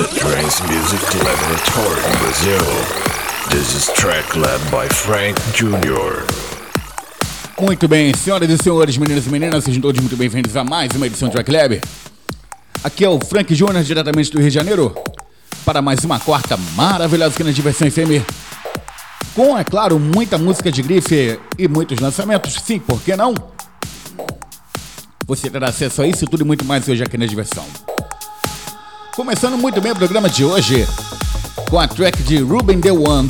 the Trance Music Laboratory Brazil. This is track led by Frank Jr. Muito bem, senhoras e senhores, meninas e meninas, sejam todos muito bem-vindos a mais uma edição do Track Lab. Aqui é o Frank Jr., diretamente do Rio de Janeiro, para mais uma quarta maravilhosa aqui na Diversão FM. Com, é claro, muita música de grife e muitos lançamentos, sim, por que não? Você terá acesso a isso tudo e muito mais hoje aqui na Diversão. Começando muito bem o programa de hoje com a track de Ruben The Wand.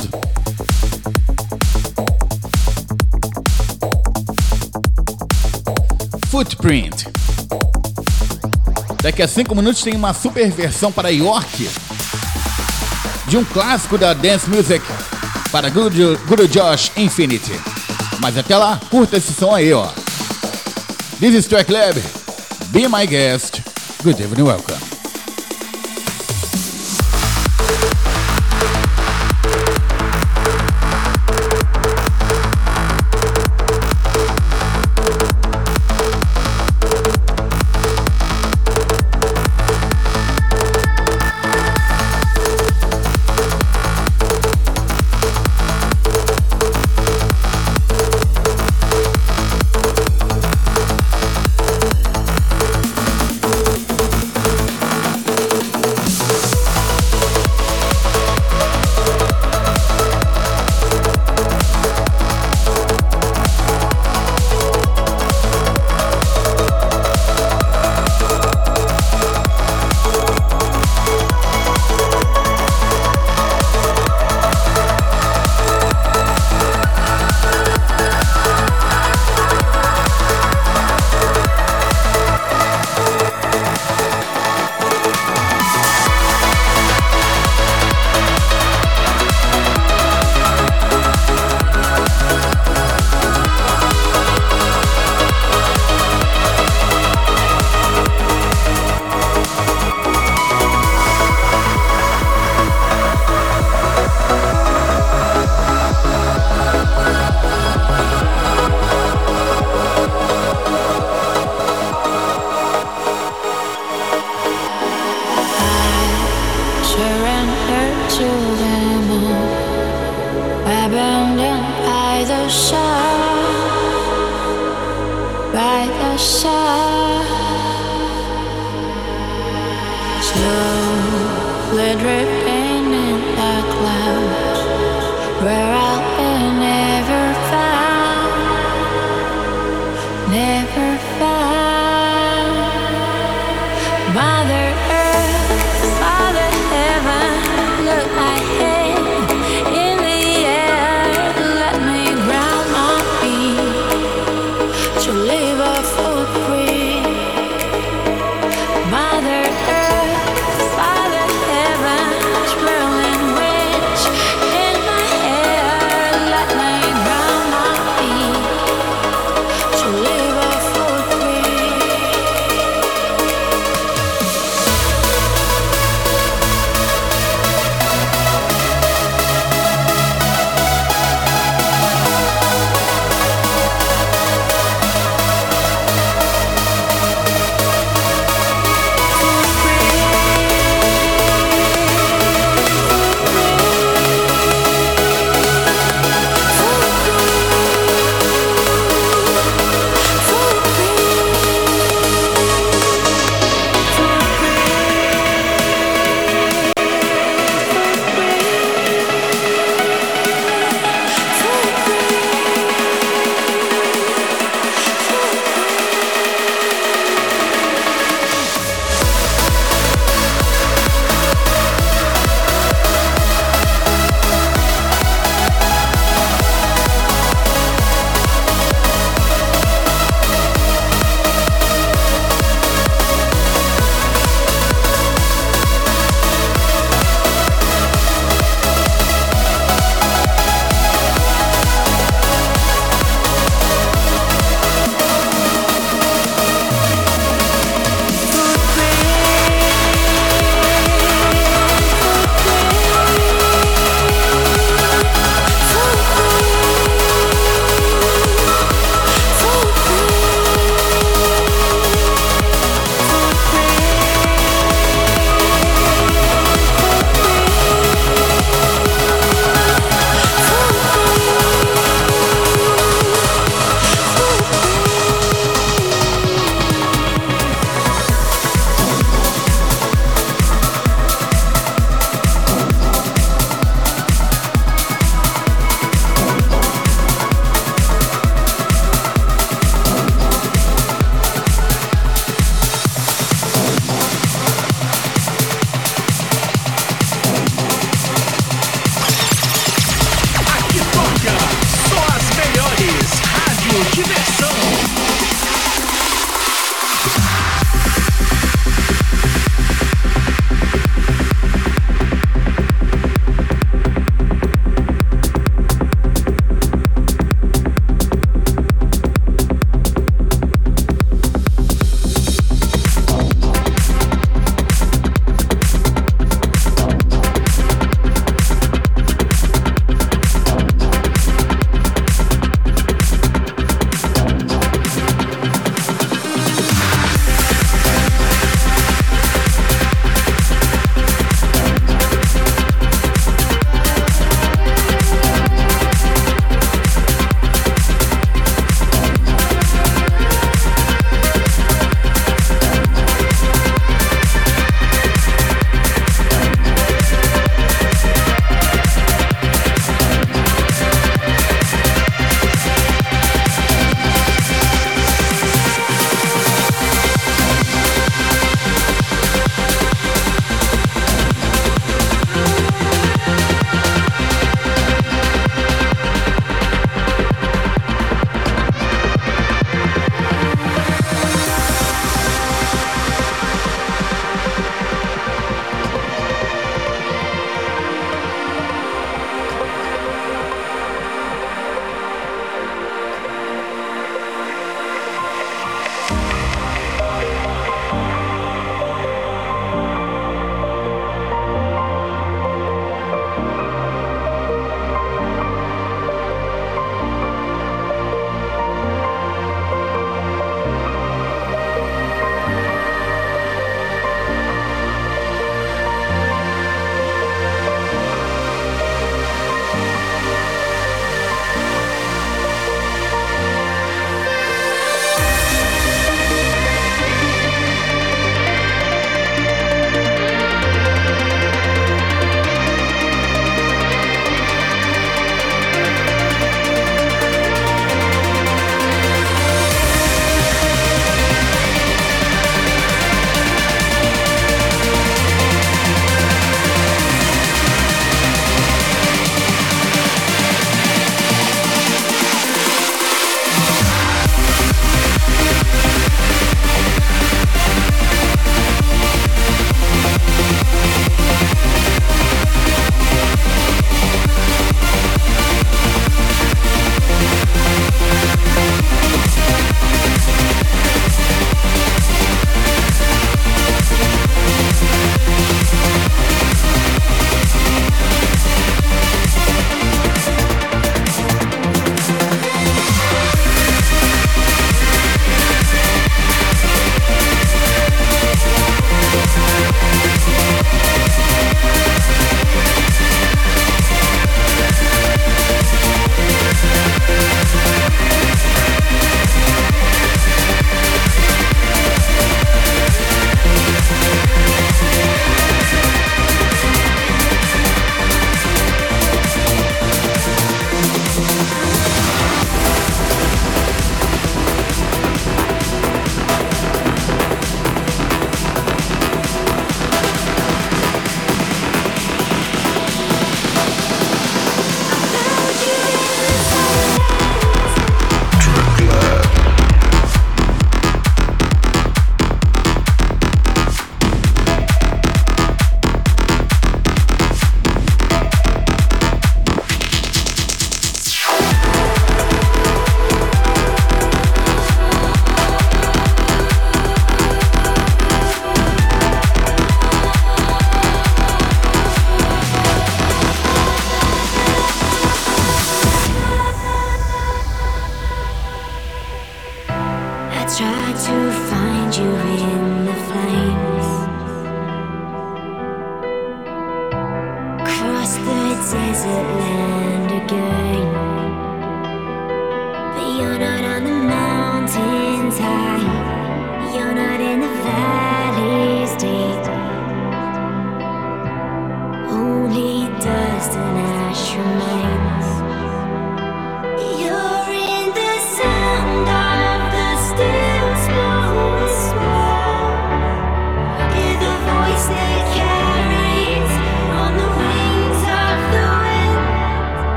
Footprint. Daqui a 5 minutos tem uma super versão para York de um clássico da dance music para Good, Good Josh Infinity. Mas até lá, curta esse som aí, ó. This is Track Lab. Be my guest. Good evening, welcome.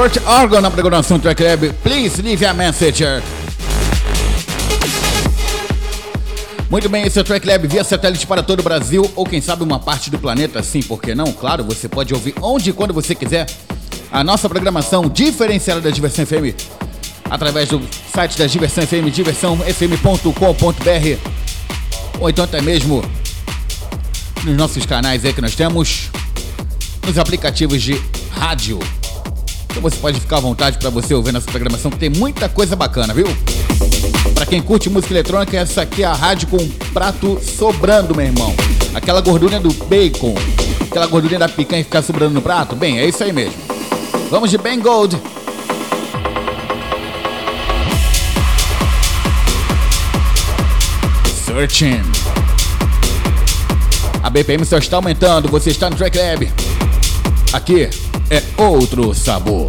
Kurt Organ na programação do Lab. Please leave a message. Muito bem, esse é o Track Lab via satélite para todo o Brasil ou quem sabe uma parte do planeta, sim, por que não? Claro, você pode ouvir onde e quando você quiser a nossa programação diferenciada da Diversão FM através do site da Diversão FM, diversãofm.com.br ou então até mesmo nos nossos canais aí que nós temos, nos aplicativos de rádio. Então você pode ficar à vontade para você ouvir nossa programação, que tem muita coisa bacana, viu? Para quem curte música eletrônica, essa aqui é a rádio com prato sobrando, meu irmão. Aquela gordurinha do bacon, aquela gordurinha da picanha ficar sobrando no prato. Bem, é isso aí mesmo. Vamos de Ben Gold. Searching. A BPM só está aumentando, você está no Track Lab. Aqui é outro sabor.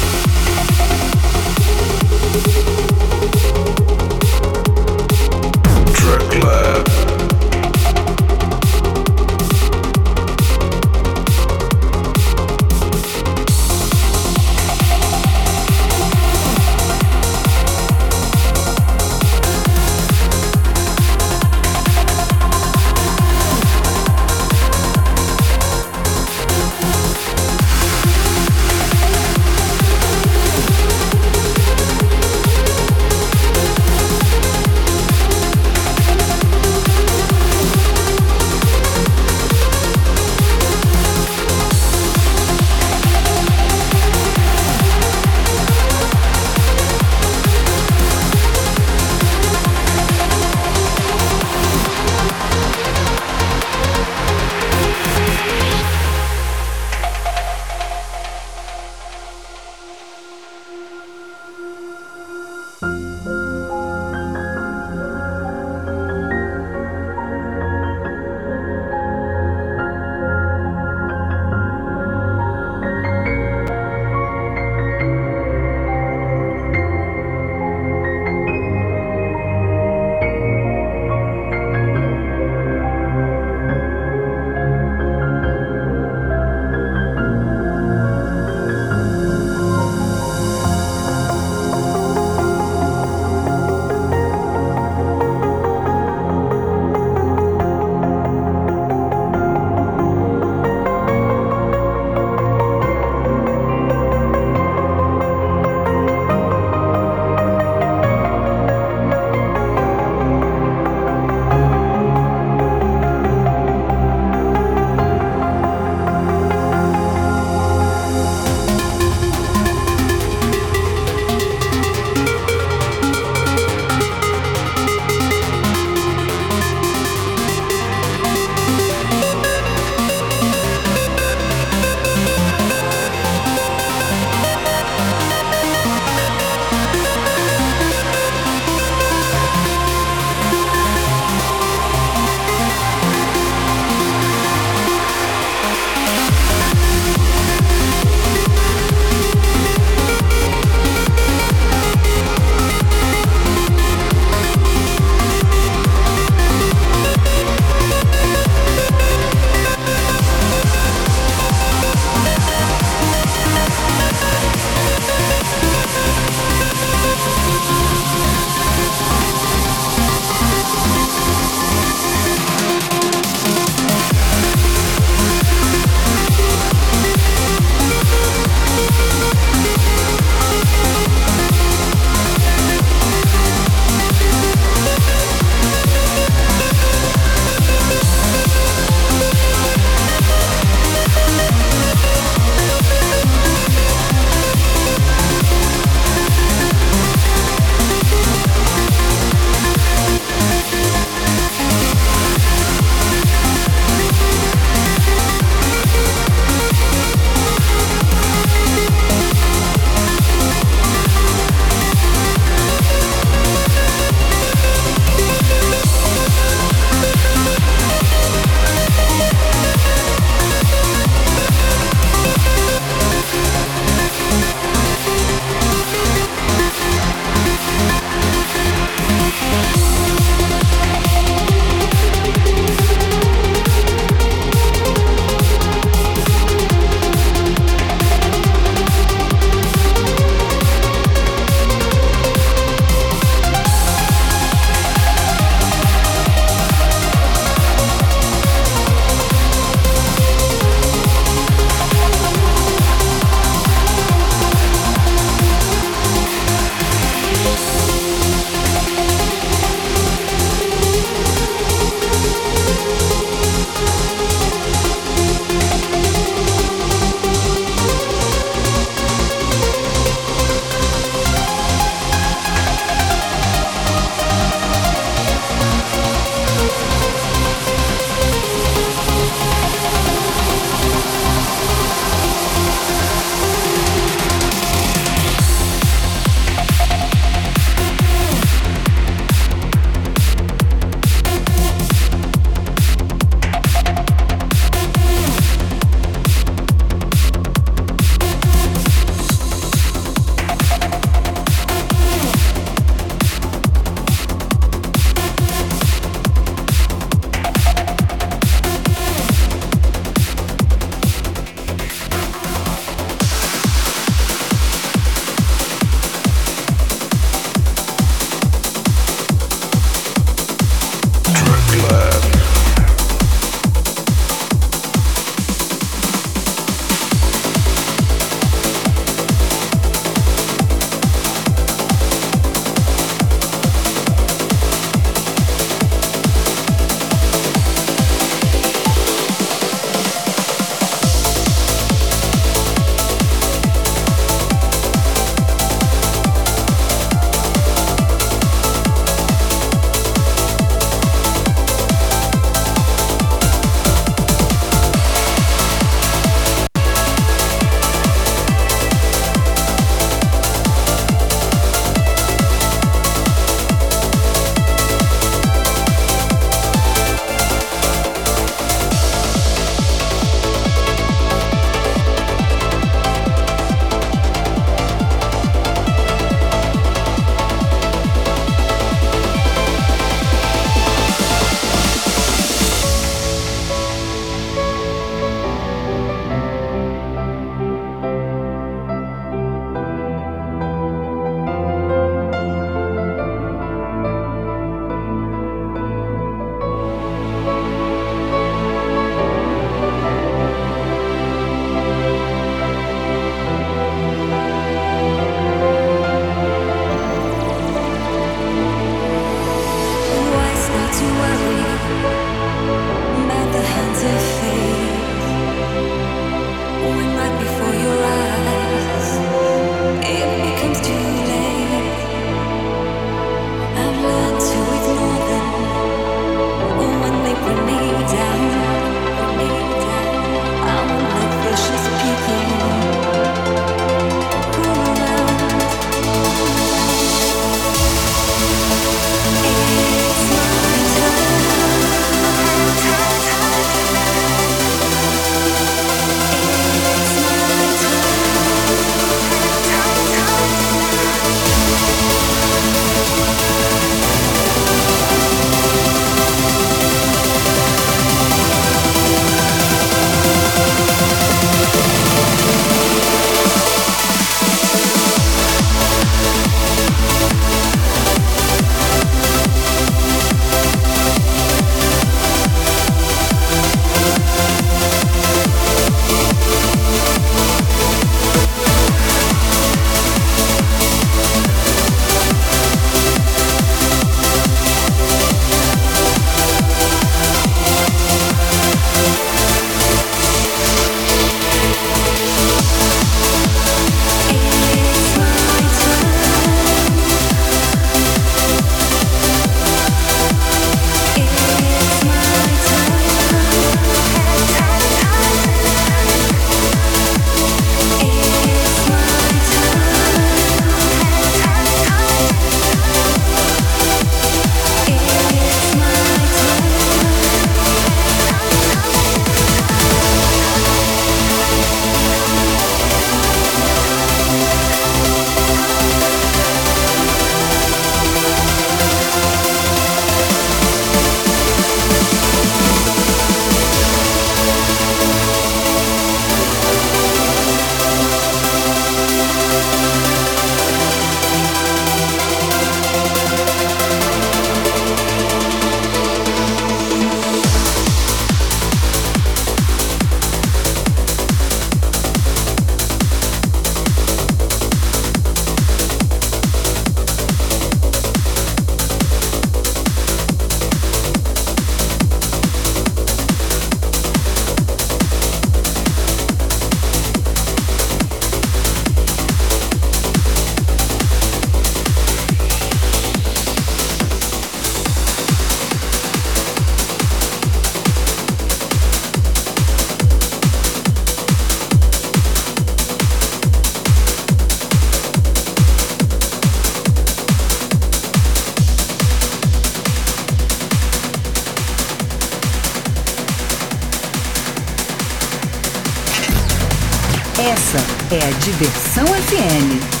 Diversão FM.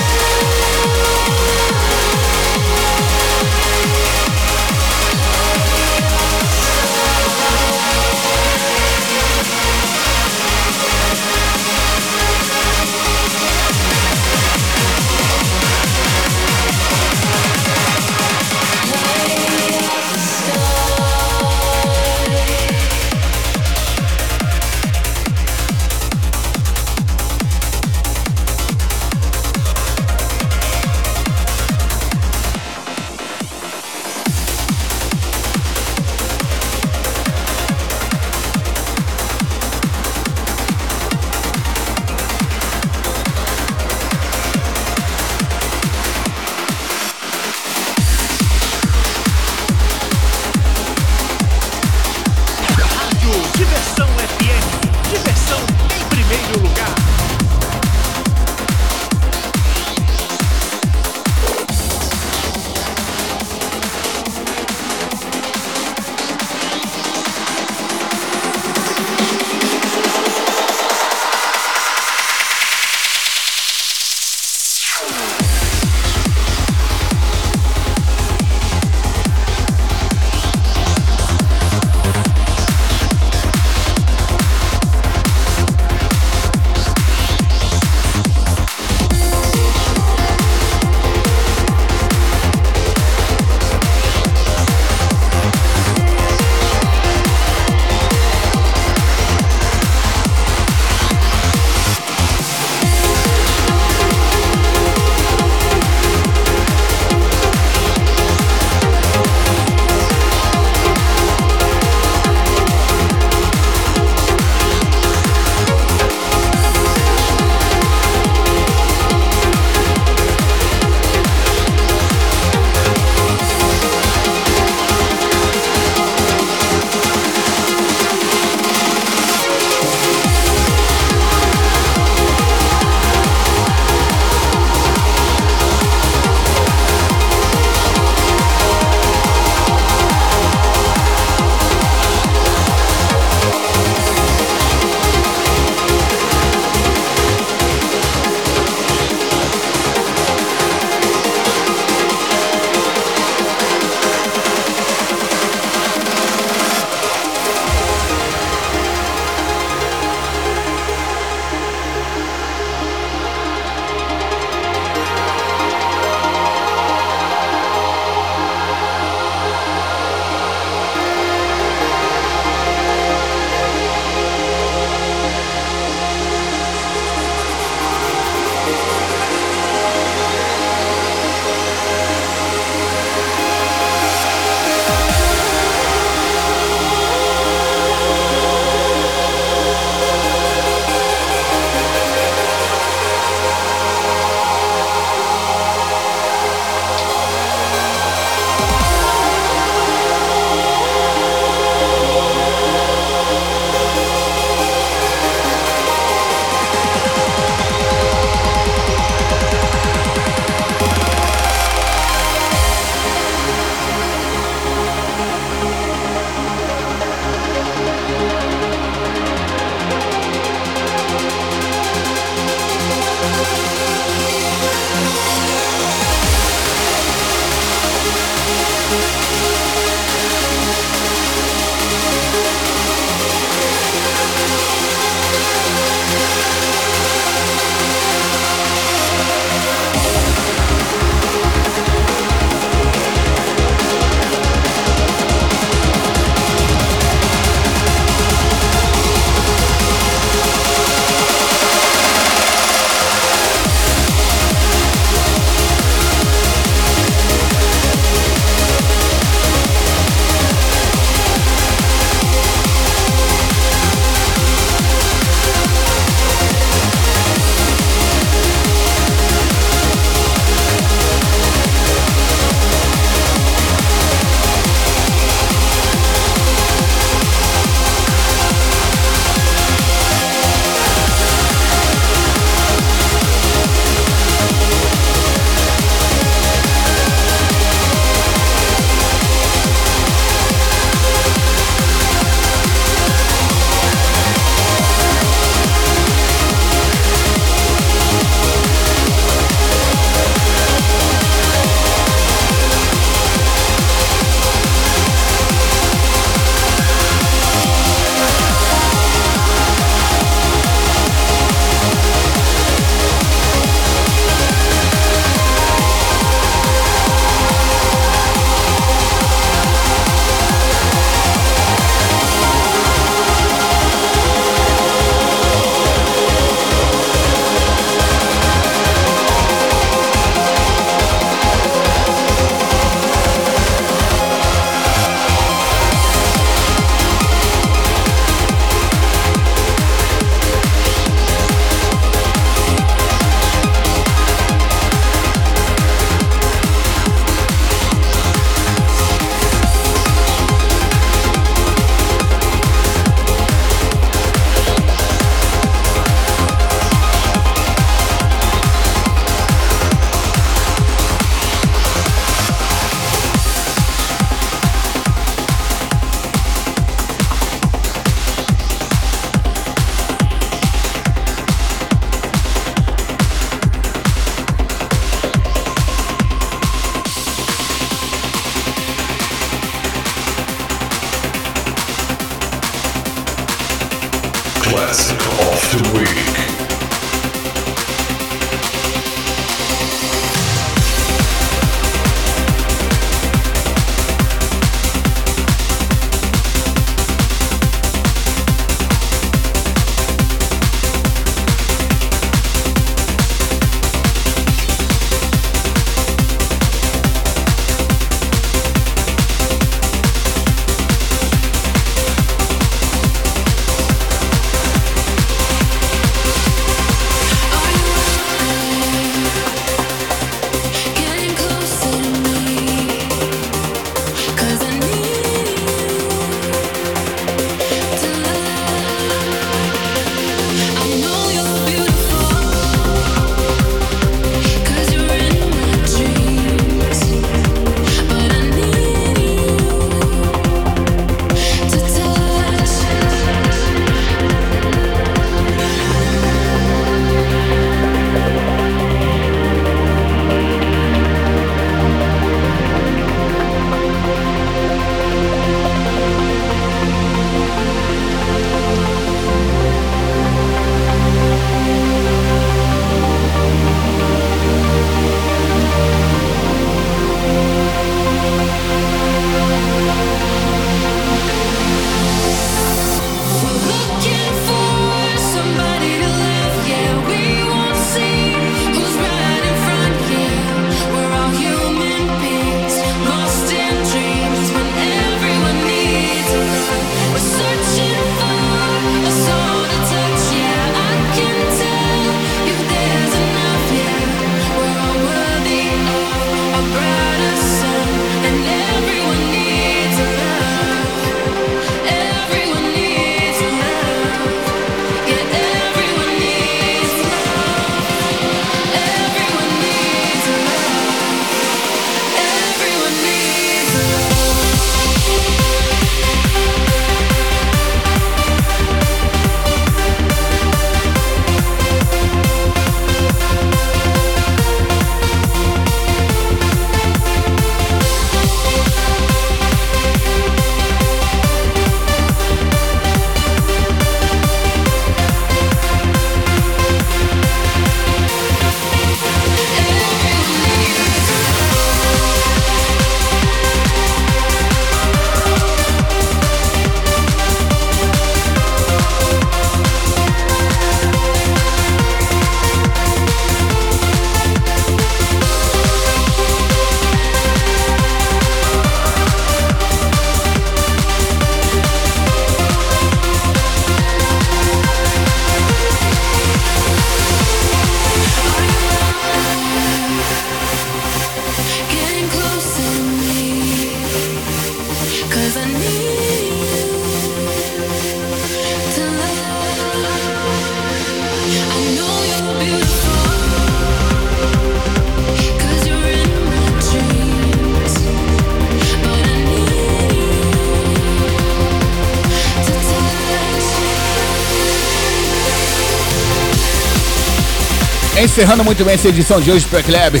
Encerrando muito bem essa edição de hoje Track Lab.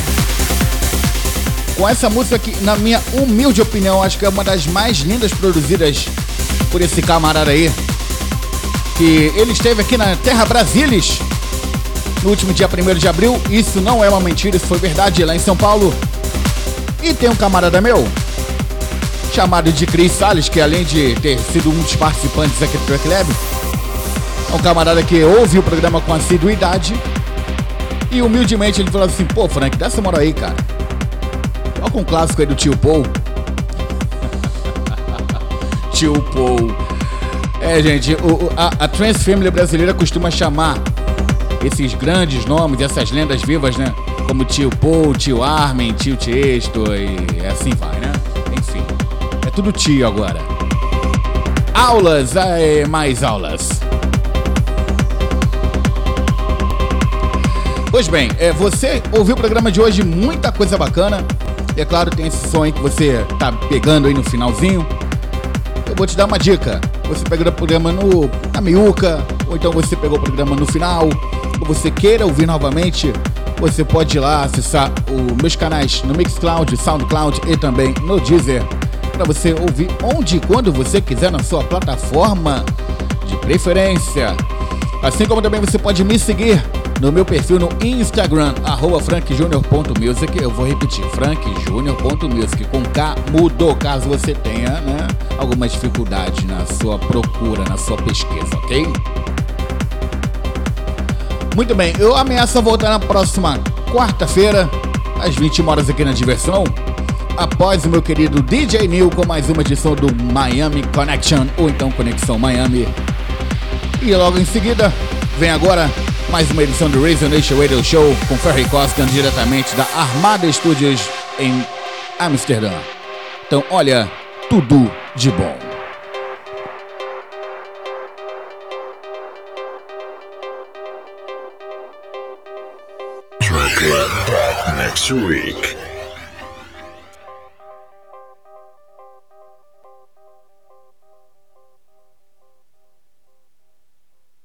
Com essa música que, na minha humilde opinião, acho que é uma das mais lindas produzidas por esse camarada aí. Que ele esteve aqui na Terra Brasilis no último dia 1 de abril. Isso não é uma mentira, isso foi verdade lá em São Paulo. E tem um camarada meu, chamado de Cris Salles, que além de ter sido um dos participantes aqui do Track Lab, é um camarada que ouve o programa com assiduidade. E humildemente ele falou assim: pô, Frank, dá essa moral aí, cara. Toca um clássico aí do tio Paul. tio Paul. É, gente, o- a, a Trans Family brasileira costuma chamar esses grandes nomes, essas lendas vivas, né? Como tio Paul, tio Armin, tio Tiesto e assim vai, né? Enfim, é tudo tio agora. Aulas, é, mais aulas. Pois bem, é, você ouviu o programa de hoje, muita coisa bacana. E é claro, tem esse aí que você tá pegando aí no finalzinho. Eu vou te dar uma dica. Você pegou o programa no, na miúca, ou então você pegou o programa no final, ou você queira ouvir novamente, você pode ir lá acessar os meus canais no Mixcloud, Soundcloud e também no Deezer, para você ouvir onde e quando você quiser na sua plataforma de preferência. Assim como também você pode me seguir no meu perfil no Instagram, arroba frankjunior.music. Eu vou repetir, frankjunior.music. Com K mudou, caso você tenha né, alguma dificuldade na sua procura, na sua pesquisa, ok? Muito bem, eu ameaço voltar na próxima quarta-feira, às 21 horas aqui na Diversão, após o meu querido DJ Neil com mais uma edição do Miami Connection, ou então Conexão Miami. E logo em seguida, vem agora mais uma edição do Reason Nation Radio Show com Ferry Costan diretamente da Armada Studios em Amsterdã. Então, olha, tudo de bom. Next week.